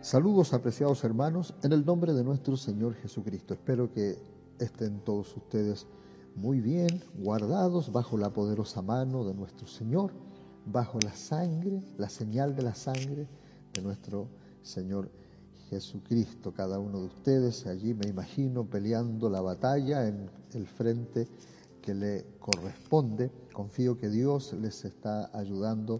Saludos apreciados hermanos en el nombre de nuestro Señor Jesucristo. Espero que estén todos ustedes muy bien, guardados bajo la poderosa mano de nuestro Señor, bajo la sangre, la señal de la sangre de nuestro Señor Jesucristo. Cada uno de ustedes allí me imagino peleando la batalla en el frente que le corresponde. Confío que Dios les está ayudando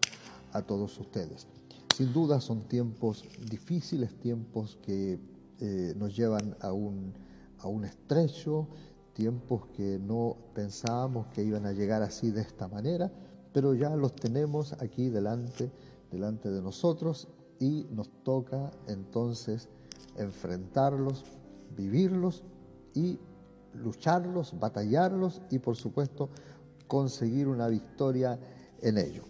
a todos ustedes. Sin duda son tiempos difíciles, tiempos que eh, nos llevan a un, a un estrecho, tiempos que no pensábamos que iban a llegar así de esta manera, pero ya los tenemos aquí delante, delante de nosotros y nos toca entonces enfrentarlos, vivirlos y lucharlos, batallarlos y por supuesto conseguir una victoria en ello.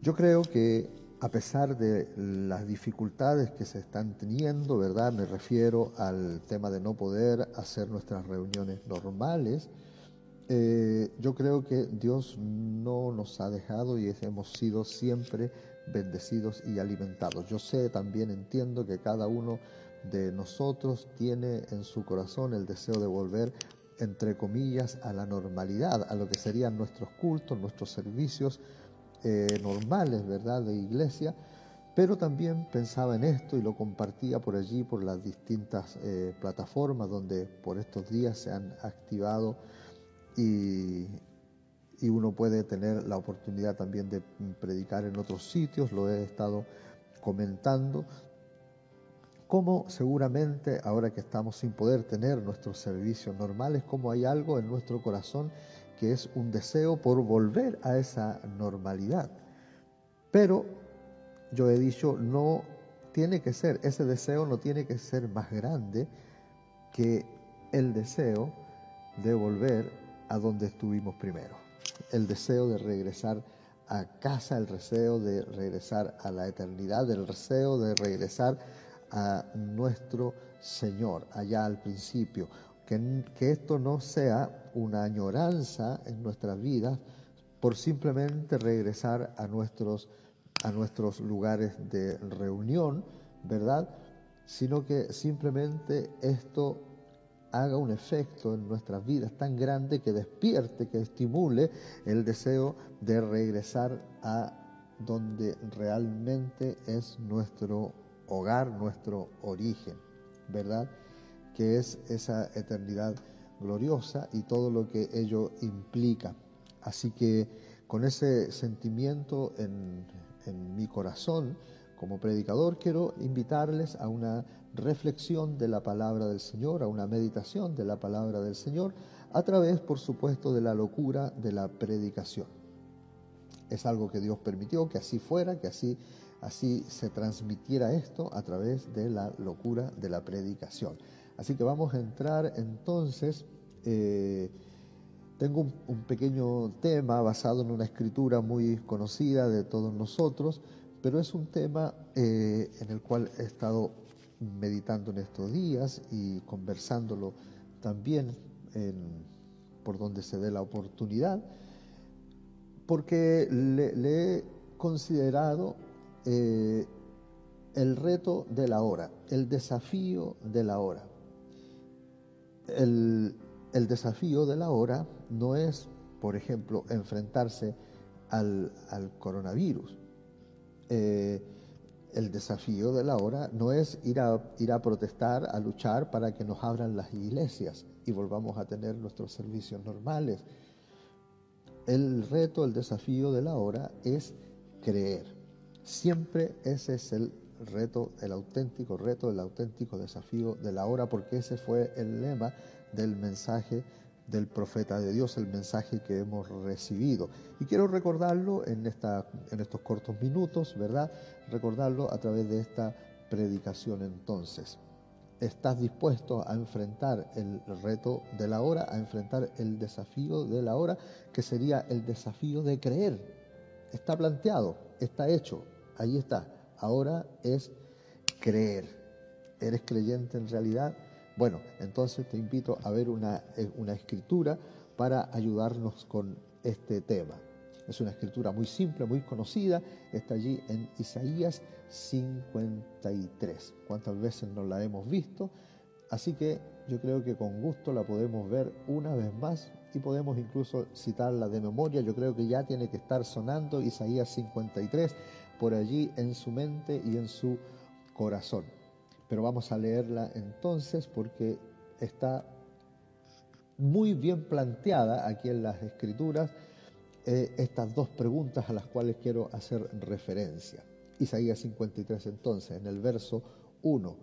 Yo creo que a pesar de las dificultades que se están teniendo, ¿verdad? Me refiero al tema de no poder hacer nuestras reuniones normales. Eh, yo creo que Dios no nos ha dejado y hemos sido siempre bendecidos y alimentados. Yo sé, también entiendo que cada uno de nosotros tiene en su corazón el deseo de volver, entre comillas, a la normalidad, a lo que serían nuestros cultos, nuestros servicios, eh, normales, ¿verdad?, de iglesia, pero también pensaba en esto y lo compartía por allí, por las distintas eh, plataformas donde por estos días se han activado y, y uno puede tener la oportunidad también de predicar en otros sitios, lo he estado comentando, como seguramente ahora que estamos sin poder tener nuestros servicios normales, como hay algo en nuestro corazón que es un deseo por volver a esa normalidad. Pero yo he dicho, no tiene que ser, ese deseo no tiene que ser más grande que el deseo de volver a donde estuvimos primero. El deseo de regresar a casa, el deseo de regresar a la eternidad, el deseo de regresar a nuestro Señor allá al principio. Que, esto no sea una añoranza en nuestras vidas por simplemente regresar a nuestros, a nuestros lugares de reunión, ¿verdad? Sino que simplemente esto haga un efecto en nuestras vidas tan grande que despierte, que estimule el deseo de regresar a donde realmente es nuestro hogar, nuestro origen, ¿verdad? Que es esa eternidad gloriosa y todo lo que ello implica. Así que con ese sentimiento en, mi corazón, como predicador, quiero invitarles a una reflexión de la palabra del Señor, a una meditación de la palabra del Señor, a través, por supuesto, de la locura de la predicación. Es algo que Dios permitió que así fuera, que así, así se transmitiera esto a través de la locura de la predicación. Así que vamos a entrar entonces, eh, tengo un, pequeño tema basado en una escritura muy conocida de todos nosotros, pero es un tema eh, en el cual he estado meditando en estos días y conversándolo también por donde se dé la oportunidad, porque le, he considerado eh, el reto de la hora, el desafío de la hora el, desafío de la hora no es, por ejemplo, enfrentarse al, coronavirus. Eh, el desafío de la hora no es ir a, ir a protestar, a luchar para que nos abran las iglesias y volvamos a tener nuestros servicios normales. El reto, el desafío de la hora es creer. Siempre ese es el reto, el auténtico reto, el auténtico desafío de la hora, porque ese fue el lema del mensaje del profeta de Dios, el mensaje que hemos recibido. Y quiero recordarlo en, esta, en estos cortos minutos, ¿verdad? Recordarlo a través de esta predicación entonces. ¿Estás dispuesto a enfrentar el reto de la hora, a enfrentar el desafío de la hora, que sería el desafío de creer? Está planteado, está hecho, ahí está. Ahora es creer. ¿Eres creyente en realidad? Bueno, entonces te invito a ver una, eh, una escritura para ayudarnos con este tema. Es una escritura muy simple, muy conocida, está allí en Isaías 53. ¿Cuántas veces no la hemos visto? Así que yo creo que con gusto la podemos ver una vez más y podemos incluso citarla de memoria. Yo creo que ya tiene que estar sonando Isaías 53 por allí en su mente y en su corazón. Pero vamos a leerla entonces porque está muy bien planteada aquí en las escrituras eh, estas dos preguntas a las cuales quiero hacer referencia. Isaías 53 entonces, en el verso 1,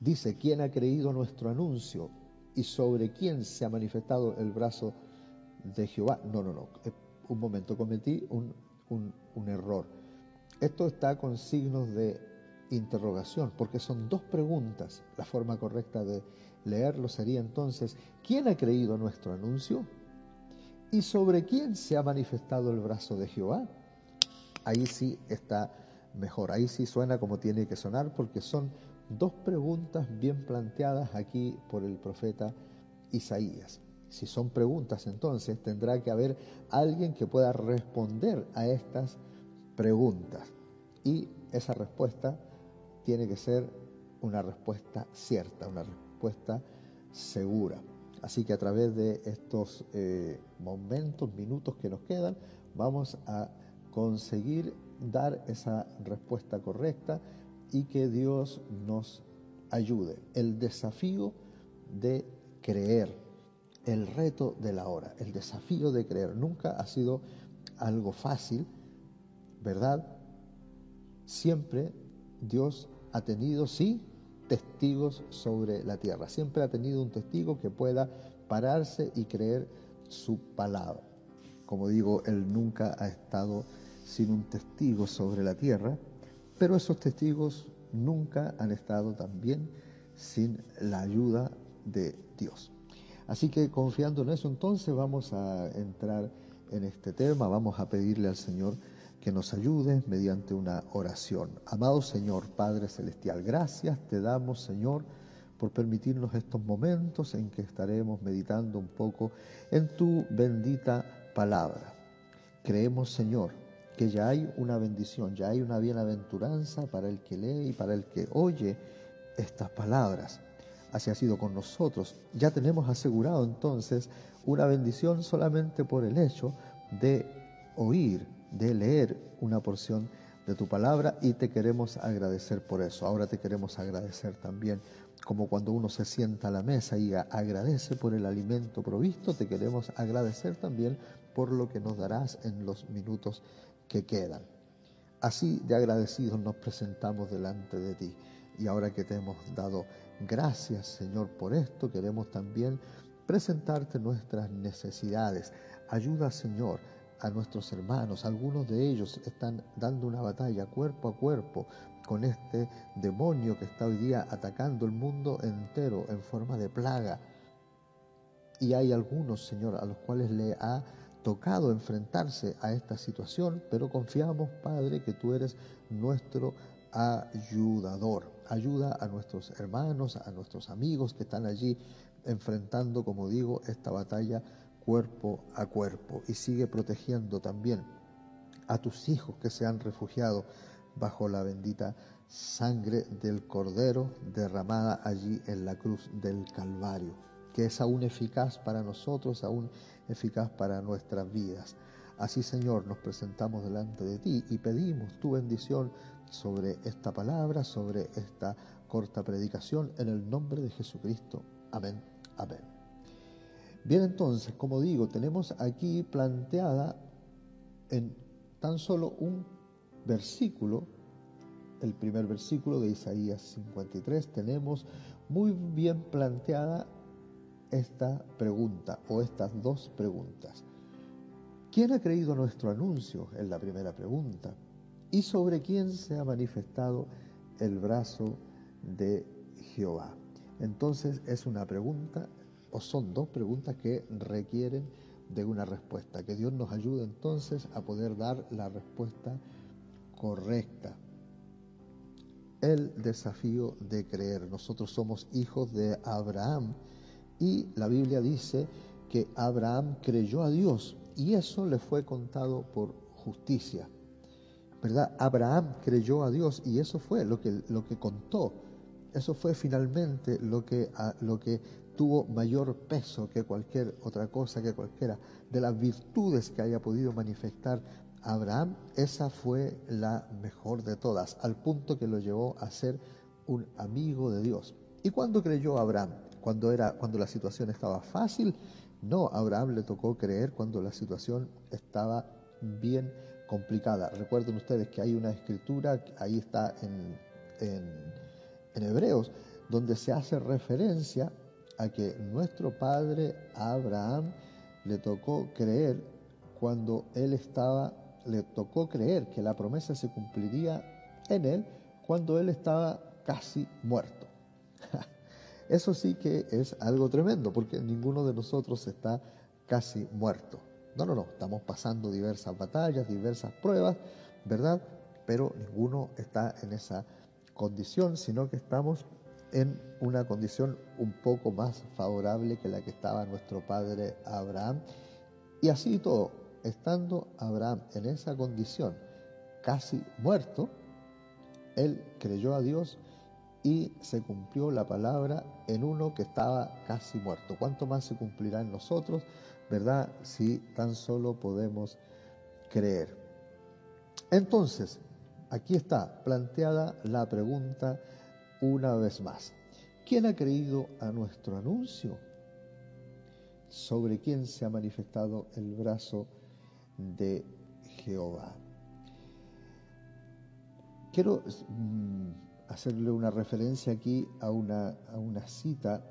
dice, ¿quién ha creído nuestro anuncio y sobre quién se ha manifestado el brazo de Jehová? No, no, no, eh, un momento, cometí un, un error. Esto está con signos de interrogación, porque son dos preguntas. La forma correcta de leerlo sería entonces, ¿quién ha creído nuestro anuncio? ¿Y sobre quién se ha manifestado el brazo de Jehová? Ahí sí está mejor, ahí sí suena como tiene que sonar, porque son dos preguntas bien planteadas aquí por el profeta Isaías. Si son preguntas, entonces tendrá que haber alguien que pueda responder a estas preguntas. Y esa respuesta tiene que ser una respuesta cierta, una respuesta segura. Así que a través de estos eh, momentos, minutos que nos quedan, vamos a conseguir dar esa respuesta correcta y que Dios nos ayude. El desafío de creer, el reto de la hora, el desafío de creer, nunca ha sido algo fácil, ¿verdad? Siempre Dios ha tenido, sí, testigos sobre la tierra. Siempre ha tenido un testigo que pueda pararse y creer su palabra. Como digo, Él nunca ha estado sin un testigo sobre la tierra, pero esos testigos nunca han estado también sin la ayuda de Dios. Así que confiando en eso, entonces vamos a entrar en este tema, vamos a pedirle al Señor que nos ayude mediante una oración. Amado Señor, Padre Celestial, gracias te damos, Señor, por permitirnos estos momentos en que estaremos meditando un poco en tu bendita palabra. Creemos, Señor, que ya hay una bendición, ya hay una bienaventuranza para el que lee y para el que oye estas palabras. Así ha sido con nosotros. Ya tenemos asegurado entonces una bendición solamente por el hecho de oír de leer una porción de tu palabra y te queremos agradecer por eso. Ahora te queremos agradecer también, como cuando uno se sienta a la mesa y agradece por el alimento provisto, te queremos agradecer también por lo que nos darás en los minutos que quedan. Así de agradecidos nos presentamos delante de ti. Y ahora que te hemos dado gracias, Señor, por esto, queremos también presentarte nuestras necesidades. Ayuda, Señor, a nuestros hermanos. Algunos de ellos están dando una batalla cuerpo a cuerpo con este demonio que está hoy día atacando el mundo entero en forma de plaga. Y hay algunos, Señor, a los cuales le ha tocado enfrentarse a esta situación, pero confiamos, Padre, que tú eres nuestro ayudador. Ayuda a nuestros hermanos, a nuestros amigos que están allí enfrentando, como digo, esta batalla cuerpo a cuerpo y sigue protegiendo también a tus hijos que se han refugiado bajo la bendita sangre del Cordero derramada allí en la cruz del Calvario, que es aún eficaz para nosotros, aún eficaz para nuestras vidas. Así, Señor, nos presentamos delante de ti y pedimos tu bendición sobre esta palabra, sobre esta corta predicación, en el nombre de Jesucristo. Amén. Amén. Bien, entonces, como digo, tenemos aquí planteada en tan solo un versículo, el primer versículo de Isaías 53, tenemos muy bien planteada esta pregunta o estas dos preguntas. ¿Quién ha creído nuestro anuncio? Es la primera pregunta. ¿Y sobre quién se ha manifestado el brazo de Jehová? Entonces es una pregunta o son dos preguntas que requieren de una respuesta. Que Dios nos ayude entonces a poder dar la respuesta correcta. El desafío de creer. Nosotros somos hijos de Abraham y la Biblia dice que Abraham creyó a Dios y eso le fue contado por justicia. ¿Verdad? Abraham creyó a Dios y eso fue lo que, lo que contó. Eso fue finalmente lo que, lo que tuvo mayor peso que cualquier otra cosa, que cualquiera de las virtudes que haya podido manifestar Abraham. Esa fue la mejor de todas, al punto que lo llevó a ser un amigo de Dios. ¿Y cuándo creyó Abraham? Cuando, era, cuando la situación estaba fácil. No, a Abraham le tocó creer cuando la situación estaba bien complicada. Recuerden ustedes que hay una escritura, ahí está en, en Hebreos, donde se hace referencia a que nuestro padre Abraham le tocó creer cuando él estaba, le tocó creer que la promesa se cumpliría en él cuando él estaba casi muerto. Eso sí que es algo tremendo, porque ninguno de nosotros está casi muerto. No, no, no, estamos pasando diversas batallas, diversas pruebas, ¿verdad? Pero ninguno está en esa condición, sino que estamos en una condición un poco más favorable que la que estaba nuestro padre Abraham. Y así todo, estando Abraham en esa condición, casi muerto, él creyó a Dios y se cumplió la palabra en uno que estaba casi muerto. ¿Cuánto más se cumplirá en nosotros, verdad? Si tan solo podemos creer. Entonces, aquí está planteada la pregunta una vez más. ¿Quién ha creído a nuestro anuncio? ¿Sobre quién se ha manifestado el brazo de Jehová? Quiero mm, hacerle una referencia aquí a una, cita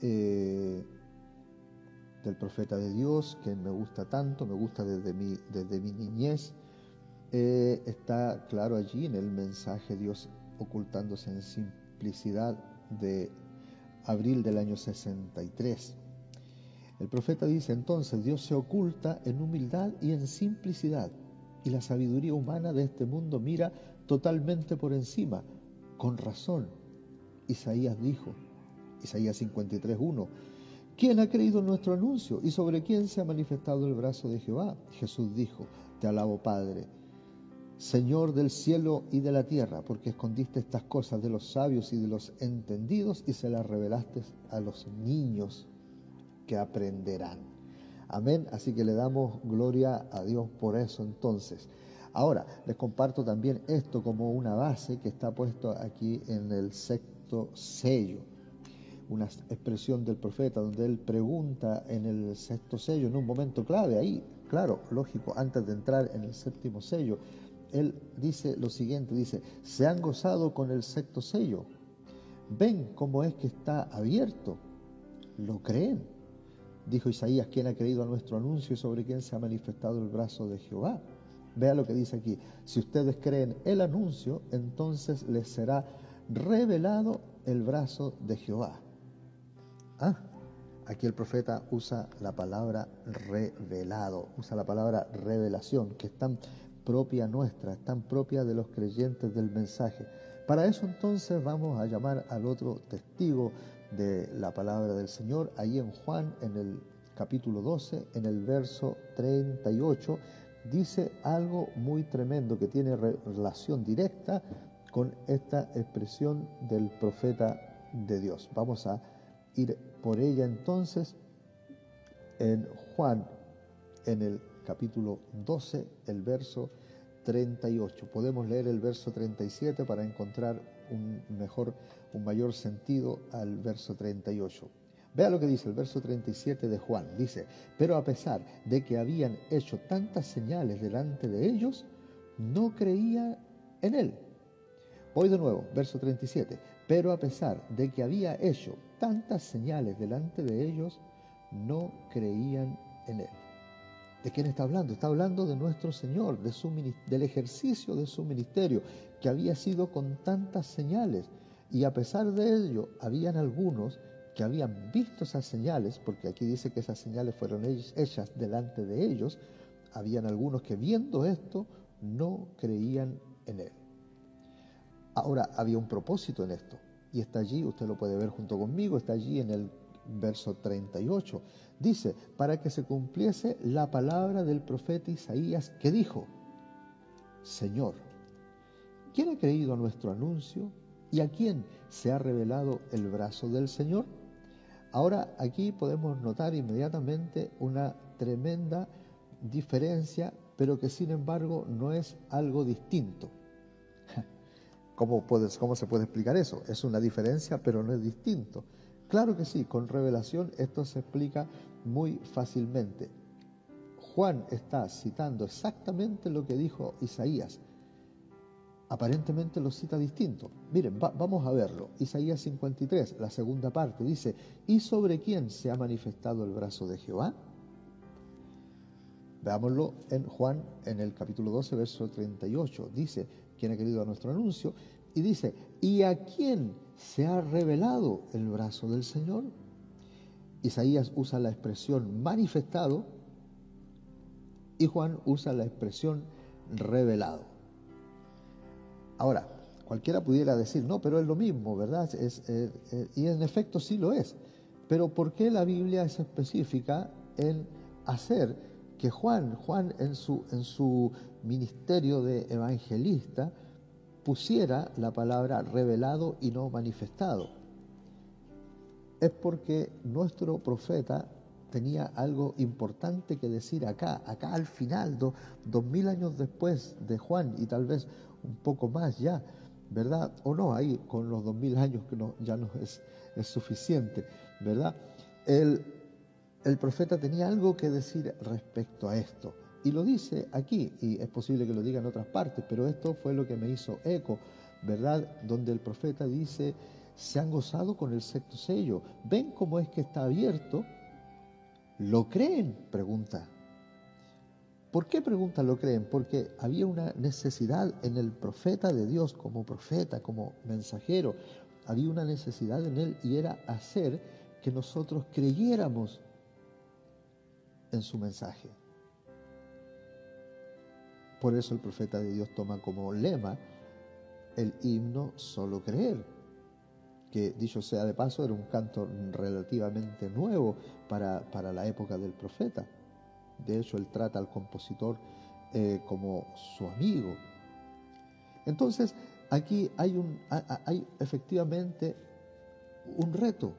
eh, del profeta de Dios que me gusta tanto, me gusta desde mi, desde mi niñez. Eh, está claro allí en el mensaje Dios ocultándose en simplicidad de abril del año 63. El profeta dice entonces, Dios se oculta en humildad y en simplicidad, y la sabiduría humana de este mundo mira totalmente por encima, con razón. Isaías dijo, Isaías 53.1, ¿quién ha creído en nuestro anuncio y sobre quién se ha manifestado el brazo de Jehová? Jesús dijo, te alabo Padre, Señor del cielo y de la tierra, porque escondiste estas cosas de los sabios y de los entendidos y se las revelaste a los niños que aprenderán. Amén. Así que le damos gloria a Dios por eso entonces. Ahora, les comparto también esto como una base que está puesto aquí en el sexto sello, una expresión del profeta donde él pregunta en el sexto sello, en un momento clave ahí, claro, lógico, antes de entrar en el séptimo sello, él dice lo siguiente, dice, se han gozado con el sexto sello, ven cómo es que está abierto, lo creen. Dijo Isaías, ¿quién ha creído a nuestro anuncio y sobre quién se ha manifestado el brazo de Jehová? Vea lo que dice aquí. Si ustedes creen el anuncio, entonces les será revelado el brazo de Jehová. Ah, aquí el profeta usa la palabra revelado, usa la palabra revelación, que es tan propia nuestra, es tan propia de los creyentes del mensaje. Para eso entonces vamos a llamar al otro testigo de la palabra del Señor, ahí en Juan, en el capítulo 12, en el verso 38 dice algo muy tremendo que tiene relación directa con esta expresión del profeta de Dios. Vamos a ir por ella entonces en Juan, en el capítulo 12, el verso 38. Podemos leer el verso 37 para encontrar un mejor, un mayor sentido al verso 38. Vea lo que dice el verso 37 de Juan. Dice, pero a pesar de que habían hecho tantas señales delante de ellos, no creía en él. Voy de nuevo, verso 37. Pero a pesar de que había hecho tantas señales delante de ellos, no creían en él. ¿De quién está hablando? Está hablando de nuestro Señor, del ejercicio de su ministerio, que había sido con tantas señales. Y a pesar de ello, habían algunos que habían visto esas señales, porque aquí dice que esas señales fueron hechas delante de ellos, habían algunos que viendo esto no creían en él. Ahora, había un propósito en esto, y está allí, usted lo puede ver junto conmigo, está allí en el verso 38. Dice, para que se cumpliese la palabra del profeta Isaías que dijo, Señor, ¿quién ha creído a nuestro anuncio y a quién se ha revelado el brazo del Señor? Ahora aquí podemos notar inmediatamente una tremenda diferencia, pero que sin embargo no es algo distinto. ¿Cómo, puedes, ¿Cómo se puede explicar eso? Es una diferencia, pero no es distinto. Claro que sí, con revelación esto se explica muy fácilmente. Juan está citando exactamente lo que dijo Isaías. Aparentemente lo cita distinto. Miren, vamos a verlo. Isaías 53, la segunda parte, dice, ¿y sobre quién se ha manifestado el brazo de Jehová? Veámoslo en Juan, en el capítulo 12, verso 38. Dice, ¿quién ha querido a nuestro anuncio? Y dice, ¿y a quién se ha revelado el brazo del Señor? Isaías usa la expresión manifestado y Juan usa la expresión revelado. Ahora, cualquiera pudiera decir, no, pero es lo mismo, ¿verdad? y en efecto sí lo es. Pero ¿por qué la Biblia es específica en hacer que Juan, Juan en su, en su ministerio de evangelista, pusiera la palabra revelado y no manifestado? Es porque nuestro profeta tenía algo importante que decir acá, acá al final, dos mil años después de Juan y tal vez un poco más ya, ¿verdad? O no, ahí con los dos mil años que no, ya no es, es suficiente, ¿verdad? El, el profeta tenía algo que decir respecto a esto. Y lo dice aquí, y es posible que lo diga en otras partes, pero esto fue lo que me hizo eco, ¿verdad? Donde el profeta dice, se han gozado con el sexto sello. ¿Ven cómo es que está abierto? ¿Lo creen? Pregunta. ¿Por qué pregunta lo creen? Porque había una necesidad en el profeta de Dios como profeta, como mensajero. Había una necesidad en él y era hacer que nosotros creyéramos en su mensaje. Por eso el profeta de Dios toma como lema el himno solo creer que dicho sea de paso, era un canto relativamente nuevo para, la época del profeta. De hecho, él trata al compositor eh, como su amigo. Entonces, aquí hay, un, hay efectivamente un reto.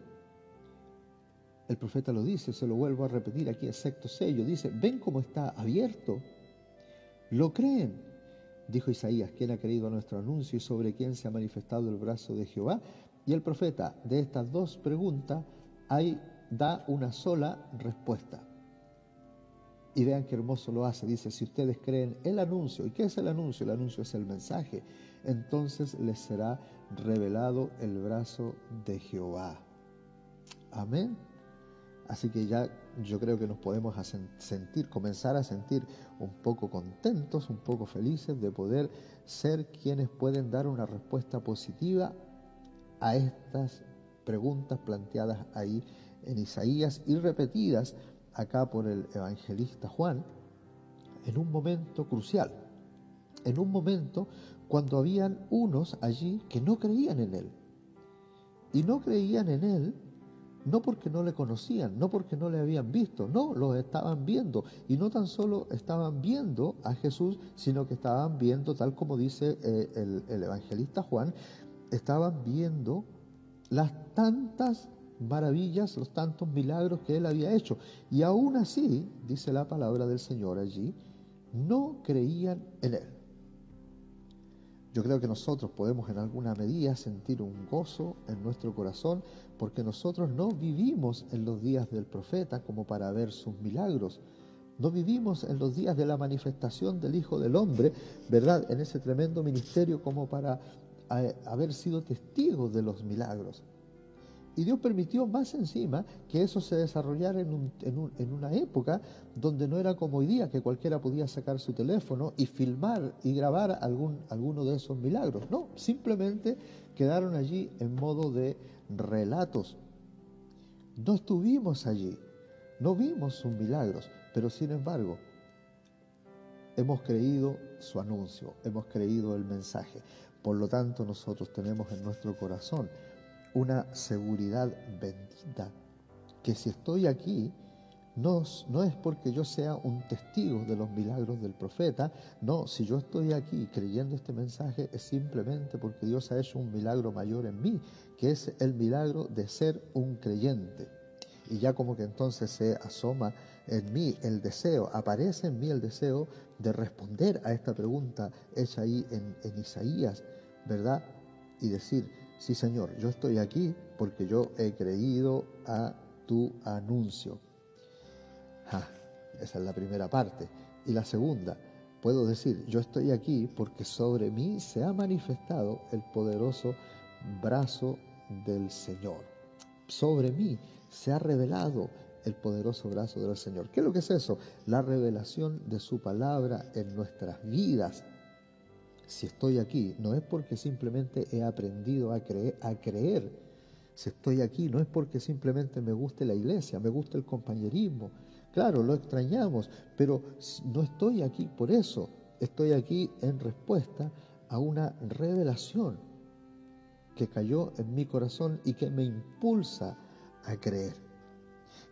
El profeta lo dice, se lo vuelvo a repetir aquí, excepto sello. Dice, ven cómo está abierto. Lo creen. Dijo Isaías, ¿quién ha creído nuestro anuncio y sobre quién se ha manifestado el brazo de Jehová? Y el profeta de estas dos preguntas ahí da una sola respuesta. Y vean qué hermoso lo hace. Dice, si ustedes creen el anuncio, ¿y qué es el anuncio? El anuncio es el mensaje. Entonces les será revelado el brazo de Jehová. Amén. Así que ya yo creo que nos podemos sentir, comenzar a sentir un poco contentos, un poco felices de poder ser quienes pueden dar una respuesta positiva a estas preguntas planteadas ahí en Isaías y repetidas acá por el evangelista Juan en un momento crucial, en un momento cuando habían unos allí que no creían en él. Y no creían en él no porque no le conocían, no porque no le habían visto, no, lo estaban viendo. Y no tan solo estaban viendo a Jesús, sino que estaban viendo, tal como dice eh, el, el evangelista Juan, estaban viendo las tantas maravillas, los tantos milagros que él había hecho. Y aún así, dice la palabra del Señor allí, no creían en él. Yo creo que nosotros podemos en alguna medida sentir un gozo en nuestro corazón porque nosotros no vivimos en los días del profeta como para ver sus milagros. No vivimos en los días de la manifestación del Hijo del Hombre, ¿verdad? En ese tremendo ministerio como para haber sido testigos de los milagros. Y Dios permitió más encima que eso se desarrollara en, una época donde no era como hoy día, que cualquiera podía sacar su teléfono y filmar y grabar algún, alguno de esos milagros. No, simplemente quedaron allí en modo de relatos. No estuvimos allí, no vimos sus milagros, pero sin embargo, hemos creído su anuncio, hemos creído el mensaje. Por lo tanto, nosotros tenemos en nuestro corazón una seguridad bendita que si estoy aquí, no, no, es porque yo sea un testigo de los milagros del profeta, no, si yo estoy aquí creyendo este mensaje es simplemente porque Dios ha hecho un milagro mayor en mí, que es el milagro de ser un creyente. Y ya como que entonces se asoma en mí el deseo, aparece en mí el deseo de responder a esta pregunta hecha ahí en, en Isaías, ¿verdad? Y decir, sí Señor, yo estoy aquí porque yo he creído a tu anuncio. esa es la primera parte. Y la segunda, puedo decir, yo estoy aquí porque sobre mí se ha manifestado el poderoso brazo del Señor. Sobre mí se ha revelado el poderoso brazo del Señor. ¿Qué es lo que es eso? La revelación de su palabra en nuestras vidas. Si estoy aquí, no es porque simplemente he aprendido a creer, a creer si estoy aquí no es porque simplemente me guste la iglesia, me gusta el compañerismo. Claro, lo extrañamos, pero no estoy aquí por eso. Estoy aquí en respuesta a una revelación que cayó en mi corazón y que me impulsa a creer.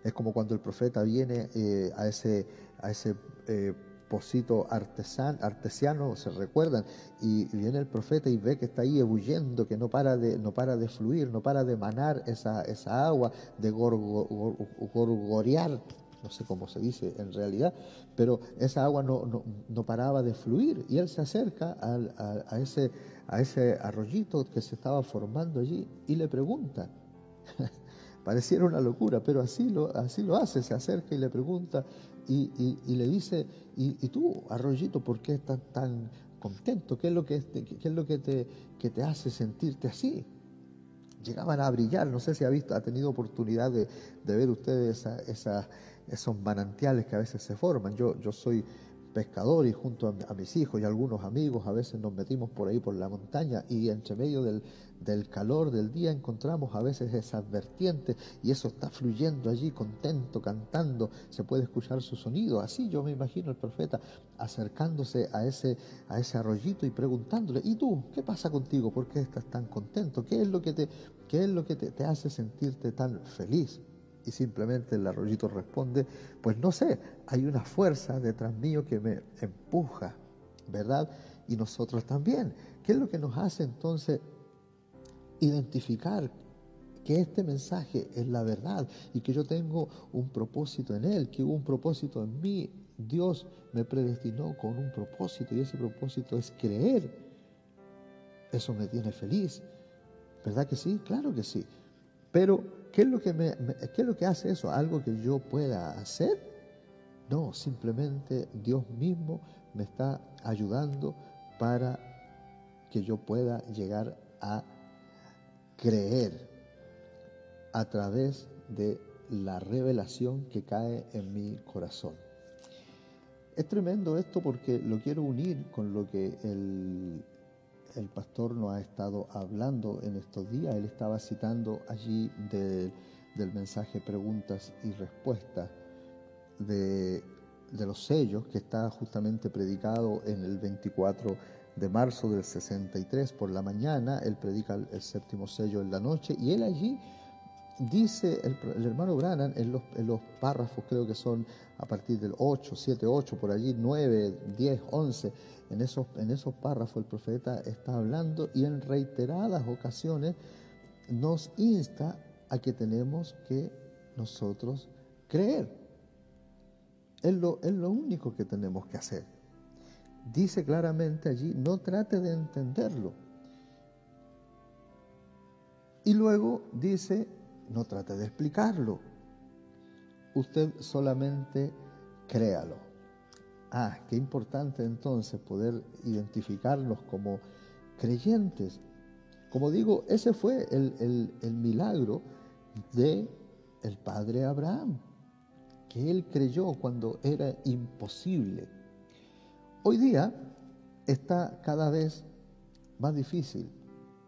Es como cuando el profeta viene eh, a ese, a ese eh, pocito artesiano, se recuerdan, y viene el profeta y ve que está ahí ebulliendo, que no para de, no para de fluir, no para de emanar esa, esa agua, de gorgorear, no sé cómo se dice en realidad, pero esa agua no, no, paraba de fluir y él se acerca a, ese, a ese arroyito que se estaba formando allí y le pregunta. Pareciera una locura, pero así lo, así lo hace, se acerca y le pregunta, y, le dice, ¿y, tú, Arroyito, por qué estás tan contento? ¿Qué es lo que, qué es lo que, te, que te hace sentirte así? Llegaban a brillar, no sé si ha, visto, ha tenido oportunidad de, ver ustedes esa, esos manantiales que a veces se forman. Yo, yo soy pescador y junto a, mis hijos y algunos amigos a veces nos metimos por ahí por la montaña y entre medio del, del calor del día encontramos a veces esas vertientes y eso está fluyendo allí contento, cantando, se puede escuchar su sonido. Así yo me imagino el profeta acercándose a ese, a ese arroyito y preguntándole, ¿y tú qué pasa contigo? ¿Por qué estás tan contento? ¿Qué es lo que te, qué es lo que te, te hace sentirte tan feliz? Y simplemente el arroyito responde, pues no sé, hay una fuerza detrás mío que me empuja, ¿verdad? Y nosotros también. ¿Qué es lo que nos hace entonces identificar que este mensaje es la verdad y que yo tengo un propósito en él, que hubo un propósito en mí. Dios me predestinó con un propósito y ese propósito es creer. Eso me tiene feliz. ¿Verdad que sí? Claro que sí. Pero, ¿qué es lo que, me, ¿qué es lo que hace eso? ¿Algo que yo pueda hacer? No, simplemente Dios mismo me está ayudando para que yo pueda llegar a creer a través de la revelación que cae en mi corazón. Es tremendo esto porque lo quiero unir con lo que el, el pastor nos ha estado hablando en estos días. Él estaba citando allí del mensaje preguntas y respuestas de, de los sellos que está justamente predicado en el 24 de marzo del 63 por la mañana, él predica el, séptimo sello en la noche y él allí dice, el, hermano Brannan, en los, en los, párrafos creo que son a partir del 8, 7, 8, por allí 9, 10, 11, en esos, en esos párrafos el profeta está hablando y en reiteradas ocasiones nos insta a que tenemos que nosotros creer. Es lo, es lo único que tenemos que hacer dice claramente allí, no trate de entenderlo. Y luego dice, no trate de explicarlo. Usted solamente créalo. Ah, qué importante entonces poder identificarnos como creyentes. Como digo, ese fue el, el milagro de padre Abraham, que él creyó cuando era imposible. Hoy día está cada vez más difícil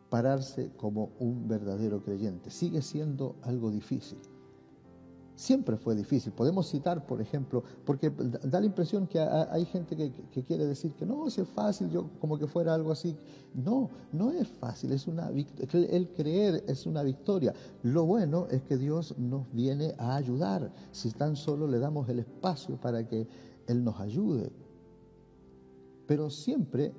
pararse como un verdadero creyente. Sigue siendo algo difícil. Siempre fue difícil. Podemos citar, por ejemplo, porque da la impresión que hay gente que, quiere decir que no, si es fácil, yo como que fuera algo así. No, no es fácil, es una el creer es una victoria. Lo bueno es que Dios nos viene a ayudar, si tan solo le damos el espacio para que Él nos ayude. Pero siempre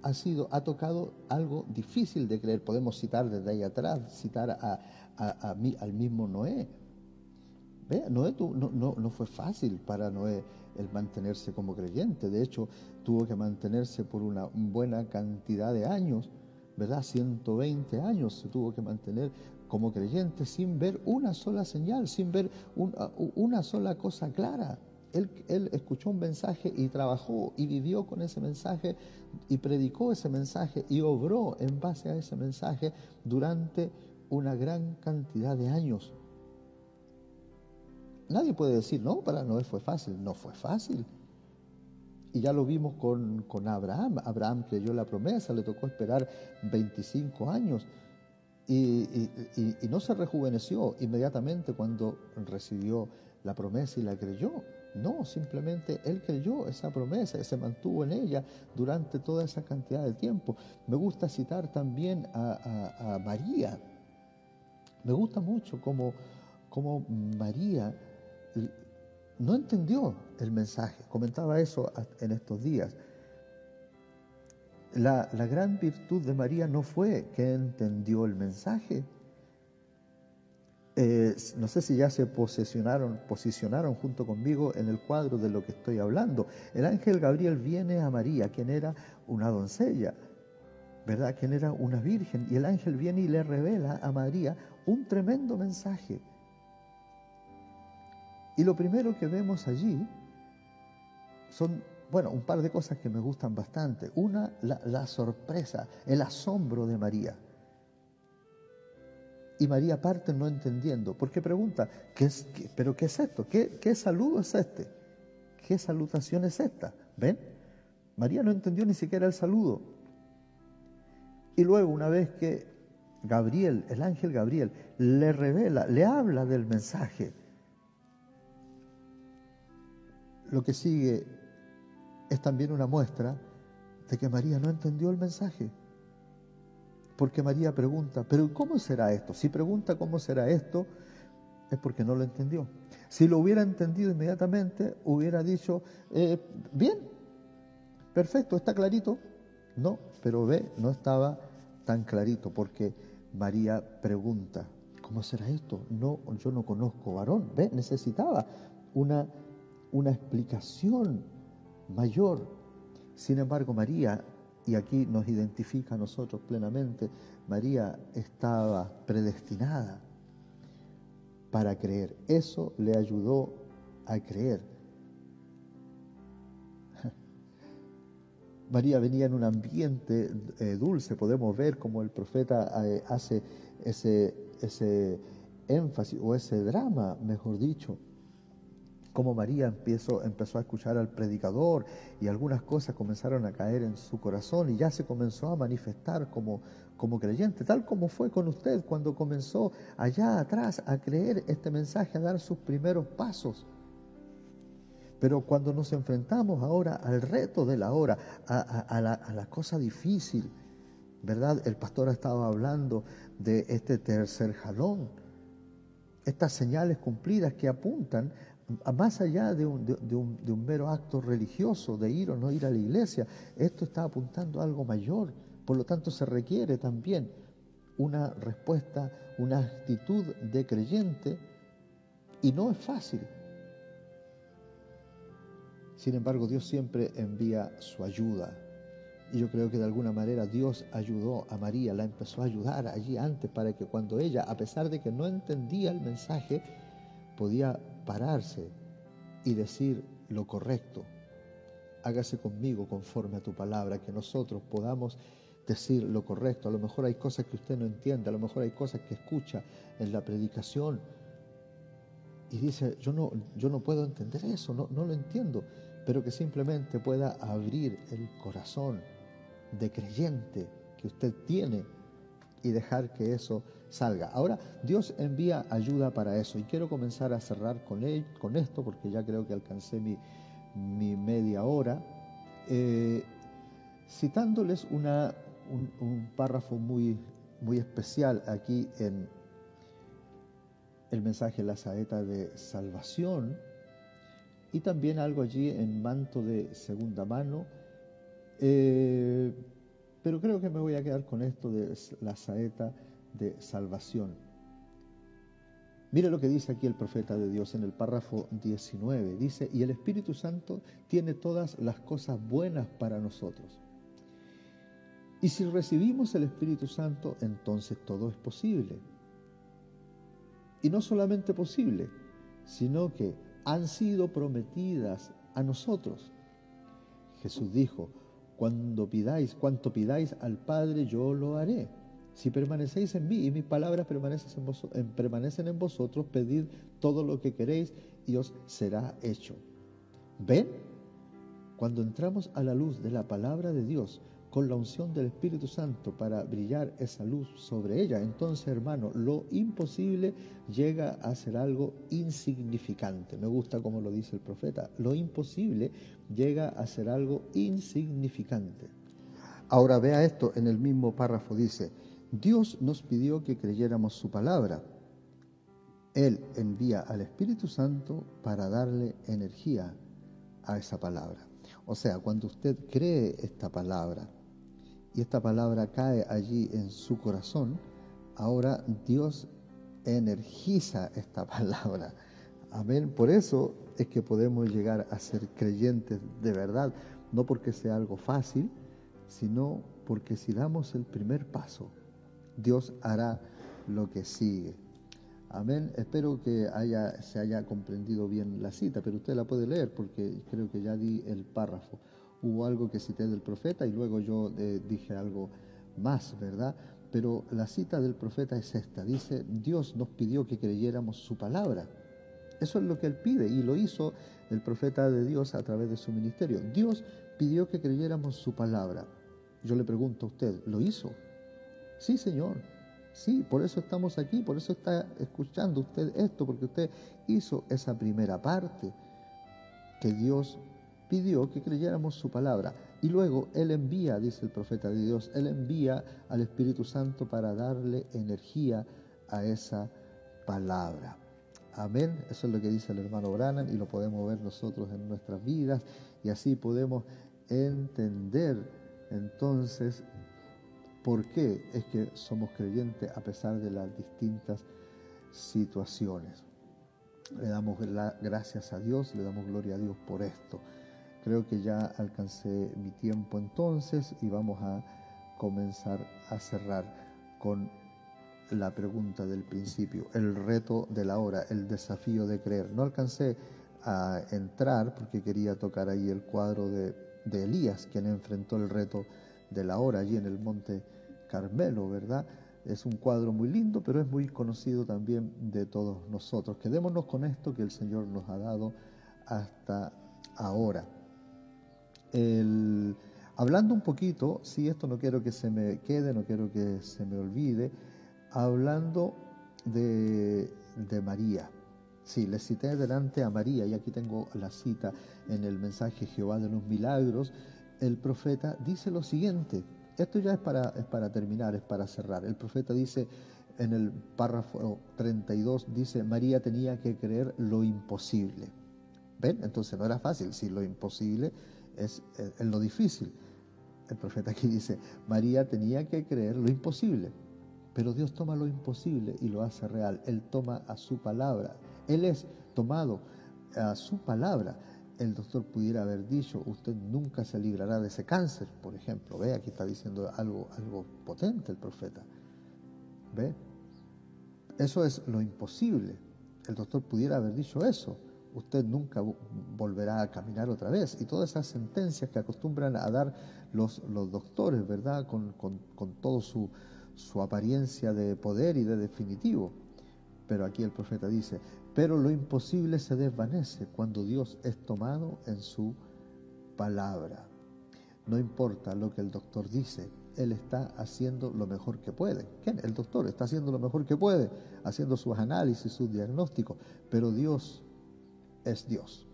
ha sido, ha tocado algo difícil de creer. Podemos citar desde ahí atrás, citar a, al mismo Noé Noé no, no, fue fácil para Noé el mantenerse como creyente. De hecho, tuvo que mantenerse por una buena cantidad de años, ¿verdad? 120 años se tuvo que mantener como creyente sin ver una sola señal, sin ver una sola cosa clara. Él, escuchó un mensaje y trabajó y vivió con ese mensaje y predicó ese mensaje y obró en base a ese mensaje durante una gran cantidad de años. Nadie puede decir, no, para Noé fue fácil. No fue fácil. Y ya lo vimos con, Abraham. Abraham creyó la promesa, le tocó esperar 25 años y, no se rejuveneció inmediatamente cuando recibió la promesa y la creyó. No, simplemente él creyó esa promesa y se mantuvo en ella durante toda esa cantidad de tiempo. Me gusta citar también a, María. Me gusta mucho cómo María no entendió el mensaje. Comentaba eso en estos días. La, gran virtud de María no fue que entendió el mensaje. Eh, no sé si ya se posicionaron, posicionaron junto conmigo en el cuadro de lo que estoy hablando. El ángel Gabriel viene a María, quien era una doncella, ¿verdad? Quien era una virgen. Y el ángel viene y le revela a María un tremendo mensaje. Y lo primero que vemos allí son, bueno, un par de cosas que me gustan bastante. Una, la, sorpresa, el asombro de María. Y María parte no entendiendo, porque pregunta, ¿qué es, ¿pero qué es esto? ¿Qué, ¿Qué saludo es este? ¿Qué salutación es esta? ¿Ven? María no entendió ni siquiera el saludo. Y luego, una vez que Gabriel, el ángel Gabriel, le revela, le habla del mensaje, lo que sigue es también una muestra de que María no entendió el mensaje. Porque María pregunta, pero ¿cómo será esto? Si pregunta cómo será esto, es porque no lo entendió. Si lo hubiera entendido inmediatamente, hubiera dicho, eh, bien, perfecto, está clarito. No, pero ve, no estaba tan clarito porque María pregunta, ¿cómo será esto? No, yo no conozco varón. Ve, necesitaba una una explicación mayor. Sin embargo, María, y aquí nos identifica a nosotros plenamente, María estaba predestinada para creer. Eso le ayudó a creer. María venía en un ambiente eh, dulce, podemos ver como el profeta eh, hace ese, ese énfasis o ese drama, mejor dicho, como María empezó, a escuchar al predicador y algunas cosas comenzaron a caer en su corazón y ya se comenzó a manifestar como, como creyente, tal como fue con usted cuando comenzó allá atrás a creer este mensaje, a dar sus primeros pasos. Pero cuando nos enfrentamos ahora al reto de la hora, a, la, a la cosa difícil, ¿verdad? El pastor ha estado hablando de este tercer jalón, estas señales cumplidas que apuntan más allá de un, de, un, mero acto religioso, de ir o no ir a la iglesia, esto está apuntando a algo mayor. Por lo tanto, se requiere también una respuesta, una actitud de creyente, y no es fácil. Sin embargo, Dios siempre envía su ayuda. Y yo creo que de alguna manera Dios ayudó a María, la empezó a ayudar allí antes para que cuando ella, a pesar de que no entendía el mensaje, podía pararse y decir lo correcto. Hágase conmigo conforme a tu palabra, que nosotros podamos decir lo correcto. A lo mejor hay cosas que usted no entiende, a lo mejor hay cosas que escucha en la predicación y dice, yo no, yo no puedo entender eso, no, no lo entiendo, pero que simplemente pueda abrir el corazón de creyente que usted tiene y dejar que eso salga. Ahora, Dios envía ayuda para eso y quiero comenzar a cerrar con, con esto porque ya creo que alcancé mi, media hora, eh, citándoles una, un, párrafo muy, muy especial aquí en el mensaje La Saeta de Salvación y también algo allí en manto de segunda mano. Eh, pero creo que me voy a quedar con esto de la saeta de salvación. Mire lo que dice aquí el profeta de Dios en el párrafo 19. Dice, y el Espíritu Santo tiene todas las cosas buenas para nosotros. Y si recibimos el Espíritu Santo, entonces todo es posible. Y no solamente posible, sino que han sido prometidas a nosotros. Jesús dijo, cuando pidáis, cuanto pidáis al Padre, yo lo haré. Si permanecéis en mí y mis palabras permanecen en vosotros, pedid todo lo que queréis y os será hecho. ¿Ven? Cuando entramos a la luz de la palabra de Dios, con la unción del Espíritu Santo para brillar esa luz sobre ella, entonces hermano, lo imposible llega a ser algo insignificante. Me gusta como lo dice el profeta, lo imposible llega a ser algo insignificante. Ahora vea esto, en el mismo párrafo dice, Dios nos pidió que creyéramos su palabra. Él envía al Espíritu Santo para darle energía a esa palabra. O sea, cuando usted cree esta palabra, y esta palabra cae allí en su corazón, ahora Dios energiza esta palabra. Amén. Por eso es que podemos llegar a ser creyentes de verdad, no porque sea algo fácil, sino porque si damos el primer paso, Dios hará lo que sigue. Amén. Espero que haya, se haya comprendido bien la cita, pero usted la puede leer porque creo que ya di el párrafo hubo algo que cité del profeta y luego yo eh, dije algo más, ¿verdad? Pero la cita del profeta es esta, dice, Dios nos pidió que creyéramos su palabra. Eso es lo que él pide y lo hizo el profeta de Dios a través de su ministerio. Dios pidió que creyéramos su palabra. Yo le pregunto a usted, ¿lo hizo? Sí, Señor. Sí, por eso estamos aquí, por eso está escuchando usted esto, porque usted hizo esa primera parte que Dios pidió que creyéramos su palabra. Y luego Él envía, dice el profeta de Dios, Él envía al Espíritu Santo para darle energía a esa palabra. Amén. Eso es lo que dice el hermano Branham y lo podemos ver nosotros en nuestras vidas y así podemos entender entonces por qué es que somos creyentes a pesar de las distintas situaciones. Le damos gracias a Dios, le damos gloria a Dios por esto. Creo que ya alcancé mi tiempo entonces y vamos a comenzar a cerrar con la pregunta del principio, el reto de la hora, el desafío de creer. No alcancé a entrar porque quería tocar ahí el cuadro de, de Elías, quien enfrentó el reto de la hora allí en el monte Carmelo, ¿verdad? Es un cuadro muy lindo, pero es muy conocido también de todos nosotros. Quedémonos con esto que el Señor nos ha dado hasta ahora hablando un poquito, si esto no quiero que se me quede, no quiero que se me olvide, hablando de, de María. Sí, le cité delante a María y aquí tengo la cita en el mensaje Jehová de los Milagros. El profeta dice lo siguiente, esto ya es para, es para terminar, es para cerrar. El profeta dice en el párrafo 32, dice, María tenía que creer lo imposible. ¿Ven? Entonces no era fácil, si lo imposible es, lo difícil. El profeta aquí dice, María tenía que creer lo imposible, pero Dios toma lo imposible y lo hace real. Él toma a su palabra. Él es tomado a su palabra. El doctor pudiera haber dicho, usted nunca se librará de ese cáncer, por ejemplo. Ve, aquí está diciendo algo, algo potente el profeta. Ve, eso es lo imposible. El doctor pudiera haber dicho eso usted nunca volverá a caminar otra vez. Y todas esas sentencias que acostumbran a dar los, los doctores, ¿verdad? Con, con, con toda su, su apariencia de poder y de definitivo. Pero aquí el profeta dice, pero lo imposible se desvanece cuando Dios es tomado en su palabra. No importa lo que el doctor dice, él está haciendo lo mejor que puede. ¿Quién? El doctor está haciendo lo mejor que puede, haciendo sus análisis, sus diagnósticos, pero Dios es Dios.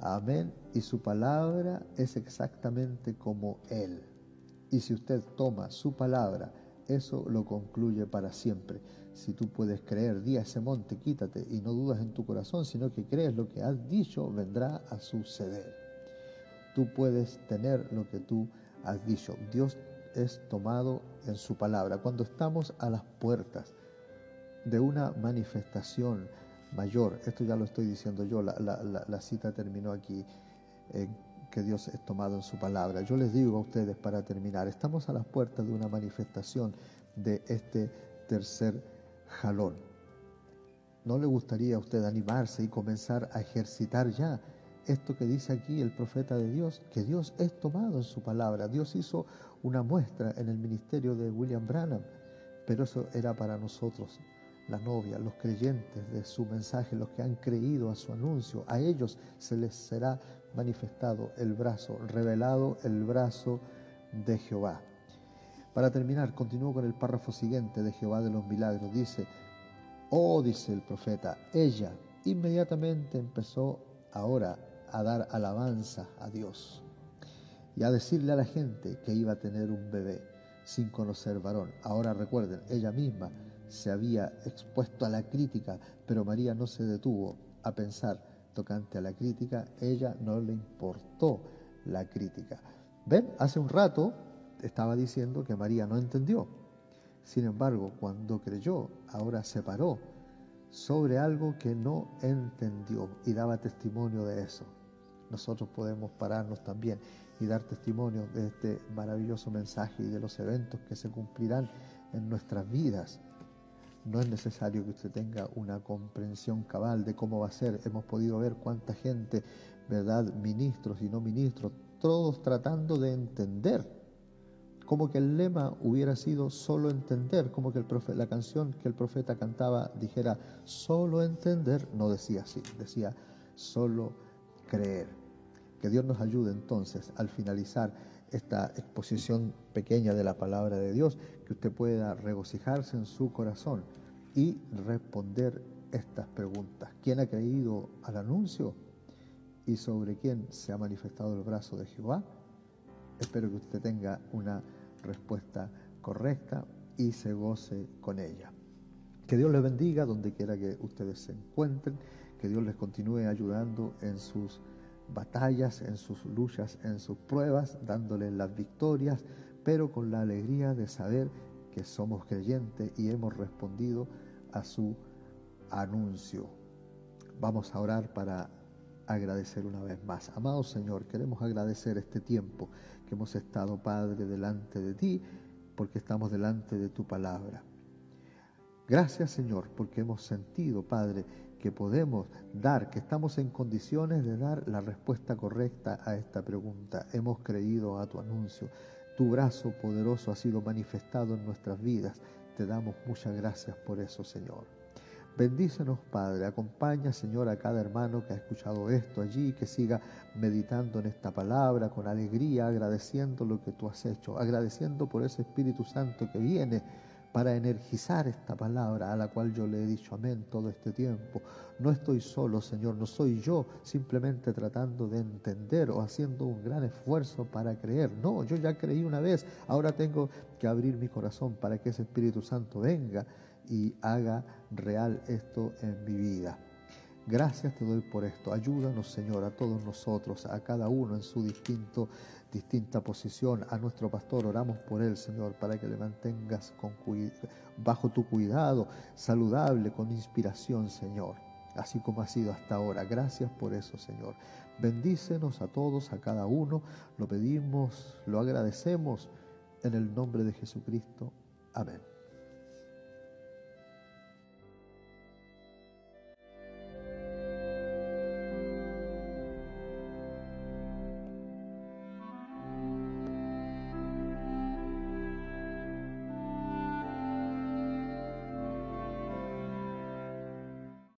Amén. Y su palabra es exactamente como Él. Y si usted toma su palabra, eso lo concluye para siempre. Si tú puedes creer, di a ese monte, quítate, y no dudas en tu corazón, sino que crees lo que has dicho, vendrá a suceder. Tú puedes tener lo que tú has dicho. Dios es tomado en su palabra. Cuando estamos a las puertas de una manifestación mayor, esto ya lo estoy diciendo yo, la, cita terminó aquí, eh, que Dios es tomado en su palabra. Yo les digo a ustedes para terminar, estamos a las puertas de una manifestación de este tercer jalón. ¿No le gustaría a usted animarse y comenzar a ejercitar ya esto que dice aquí el profeta de Dios, que Dios es tomado en su palabra. Dios hizo una muestra en el ministerio de William Branham, pero eso era para nosotros, la novia, los creyentes de su mensaje, los que han creído a su anuncio. A ellos se les será manifestado el brazo, revelado el brazo de Jehová. Para terminar, continúo con el párrafo siguiente de Jehová de los milagros. Dice, oh, dice el profeta, ella inmediatamente empezó ahora a dar alabanza a Dios y a decirle a la gente que iba a tener un bebé sin conocer varón. Ahora recuerden, ella misma se había expuesto a la crítica, pero María no se detuvo a pensar tocante a la crítica, ella no le importó la crítica. ¿Ven? Hace un rato estaba diciendo que María no entendió. Sin embargo, cuando creyó, ahora se paró sobre algo que no entendió y daba testimonio de eso nosotros podemos pararnos también y dar testimonio de este maravilloso mensaje y de los eventos que se cumplirán en nuestras vidas. No es necesario que usted tenga una comprensión cabal de cómo va a ser. Hemos podido ver cuánta gente, ¿verdad? Ministros y no ministros, todos tratando de entender. Como que el lema hubiera sido solo entender, como que el la canción que el profeta cantaba dijera solo entender, no decía así, decía solo creer. Que Dios nos ayude entonces al finalizar esta exposición pequeña de la palabra de Dios, que usted pueda regocijarse en su corazón y responder estas preguntas. ¿Quién ha creído al anuncio y sobre quién se ha manifestado el brazo de Jehová? Espero que usted tenga una respuesta correcta y se goce con ella. Que Dios les bendiga donde quiera que ustedes se encuentren, que Dios les continúe ayudando en sus batallas, en sus luchas, en sus pruebas, dándoles las victorias, pero con la alegría de saber que somos creyentes y hemos respondido a su anuncio. Vamos a orar para agradecer una vez más. Amado Señor, queremos agradecer este tiempo que hemos estado, Padre, delante de ti, porque estamos delante de tu palabra. Gracias, Señor, porque hemos sentido, Padre, que podemos dar, que estamos en condiciones de dar la respuesta correcta a esta pregunta. Hemos creído a tu anuncio. Tu brazo poderoso ha sido manifestado en nuestras vidas. Te damos muchas gracias por eso, Señor. Bendícenos, Padre. Acompaña, Señor, a cada hermano que ha escuchado esto allí, que siga meditando en esta palabra con alegría, agradeciendo lo que tú has hecho, agradeciendo por ese Espíritu Santo que viene para energizar esta palabra a la cual yo le he dicho amén todo este tiempo. No estoy solo, Señor, no soy yo simplemente tratando de entender o haciendo un gran esfuerzo para creer. No, yo ya creí una vez, ahora tengo que abrir mi corazón para que ese Espíritu Santo venga y haga real esto en mi vida. Gracias te doy por esto. Ayúdanos, Señor, a todos nosotros, a cada uno en su distinto distinta posición a nuestro pastor. Oramos por él, Señor, para que le mantengas con bajo tu cuidado, saludable, con inspiración, Señor, así como ha sido hasta ahora. Gracias por eso, Señor. Bendícenos a todos, a cada uno. Lo pedimos, lo agradecemos en el nombre de Jesucristo. Amén.